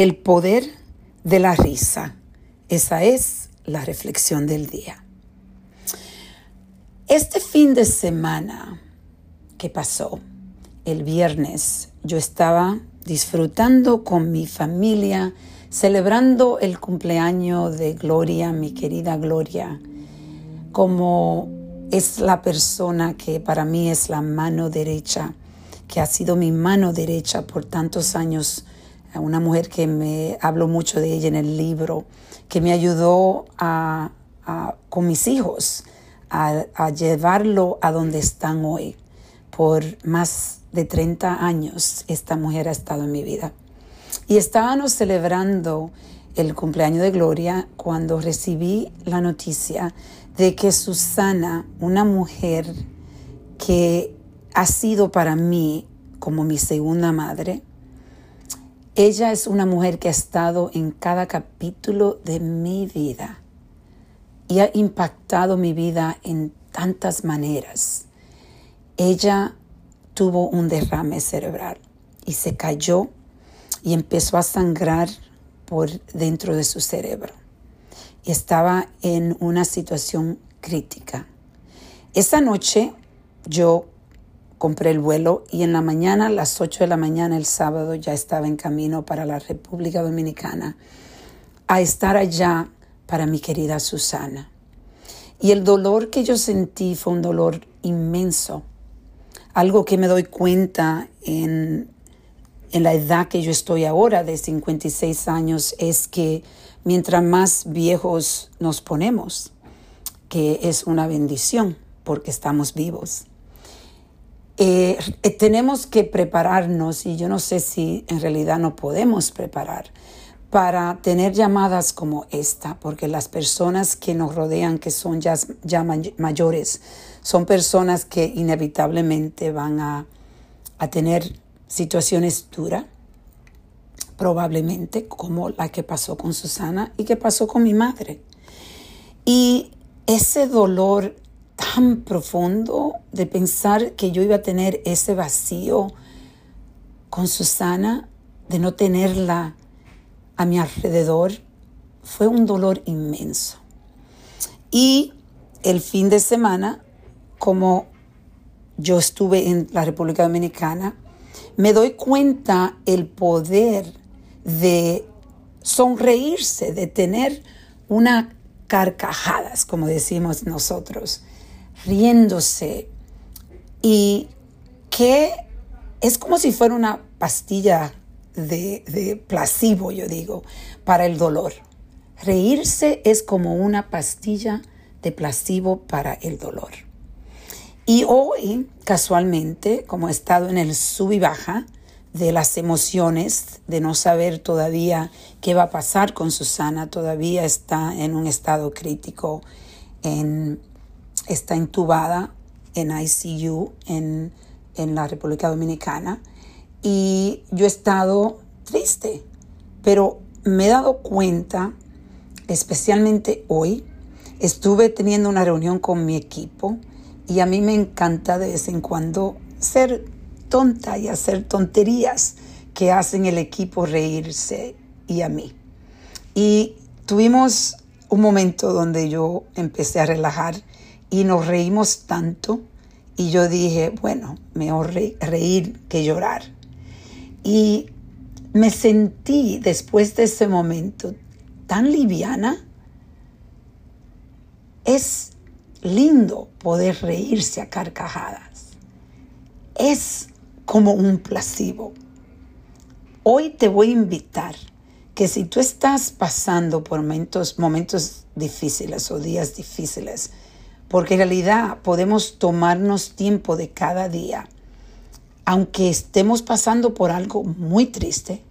El poder de la risa. Esa es la reflexión del día. Este fin de semana que pasó, el viernes, yo estaba disfrutando con mi familia, celebrando el cumpleaños de Gloria, mi querida Gloria, como es la persona que para mí es la mano derecha, que ha sido mi mano derecha por tantos años, una mujer que me hablo mucho de ella en el libro, que me ayudó a, con mis hijos a, a llevarlo a donde están hoy. Por más de 30 años esta mujer ha estado en mi vida. Y estábamos celebrando el cumpleaños de Gloria cuando recibí la noticia de que Susana, una mujer que ha sido para mí como mi segunda madre, ella es una mujer que ha estado en cada capítulo de mi vida y ha impactado mi vida en tantas maneras. Ella tuvo un derrame cerebral y se cayó y empezó a sangrar por dentro de su cerebro. Y estaba en una situación crítica. Esa noche yo compré el vuelo y en la mañana, a las 8 de la mañana, el sábado, ya estaba en camino para la República Dominicana a estar allá para mi querida Susana. Y el dolor que yo sentí fue un dolor inmenso. Algo que me doy cuenta en, en la edad que yo estoy ahora, de 56 años, es que mientras más viejos nos ponemos, que es una bendición porque estamos vivos. Eh, eh, tenemos que prepararnos y yo no sé si en realidad no podemos preparar para tener llamadas como esta, porque las personas que nos rodean, que son ya, ya mayores, son personas que inevitablemente van a, a tener situaciones duras, probablemente como la que pasó con Susana y que pasó con mi madre. Y ese dolor tan profundo de pensar que yo iba a tener ese vacío con Susana, de no tenerla a mi alrededor, fue un dolor inmenso. Y el fin de semana, como yo estuve en la República Dominicana, me doy cuenta el poder de sonreírse, de tener una carcajadas, como decimos nosotros, riéndose y que es como si fuera una pastilla de, de placebo, yo digo, para el dolor. Reírse es como una pastilla de placebo para el dolor. Y hoy, casualmente, como he estado en el sub y baja de las emociones, de no saber todavía qué va a pasar con Susana, todavía está en un estado crítico, está intubada en ICU en, en la República Dominicana. Y yo he estado triste, pero me he dado cuenta, especialmente hoy, estuve teniendo una reunión con mi equipo y a mí me encanta de vez en cuando ser tonta y hacer tonterías que hacen el equipo reírse y a mí. Y tuvimos un momento donde yo empecé a relajar y nos reímos tanto y yo dije, bueno, mejor reír que llorar. Y me sentí después de ese momento tan liviana. Es lindo poder reírse a carcajadas. Es como un placebo. Hoy te voy a invitar que si tú estás pasando por momentos, momentos difíciles o días difíciles, porque en realidad podemos tomarnos tiempo de cada día, aunque estemos pasando por algo muy triste,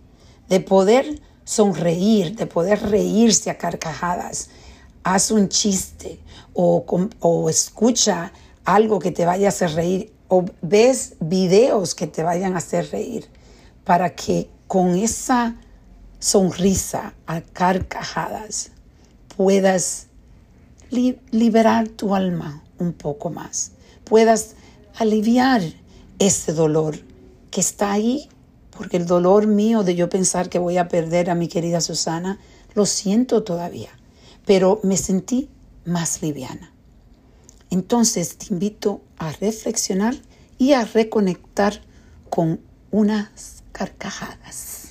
de poder sonreír, de poder reírse a carcajadas, haz un chiste o, o escucha algo que te vaya a hacer reír o ves videos que te vayan a hacer reír para que con esa sonrisa a carcajadas puedas liberar tu alma un poco más, puedas aliviar ese dolor que está ahí porque el dolor mío de yo pensar que voy a perder a mi querida Susana, lo siento todavía, pero me sentí más liviana. Entonces te invito a reflexionar y a reconectar con unas carcajadas.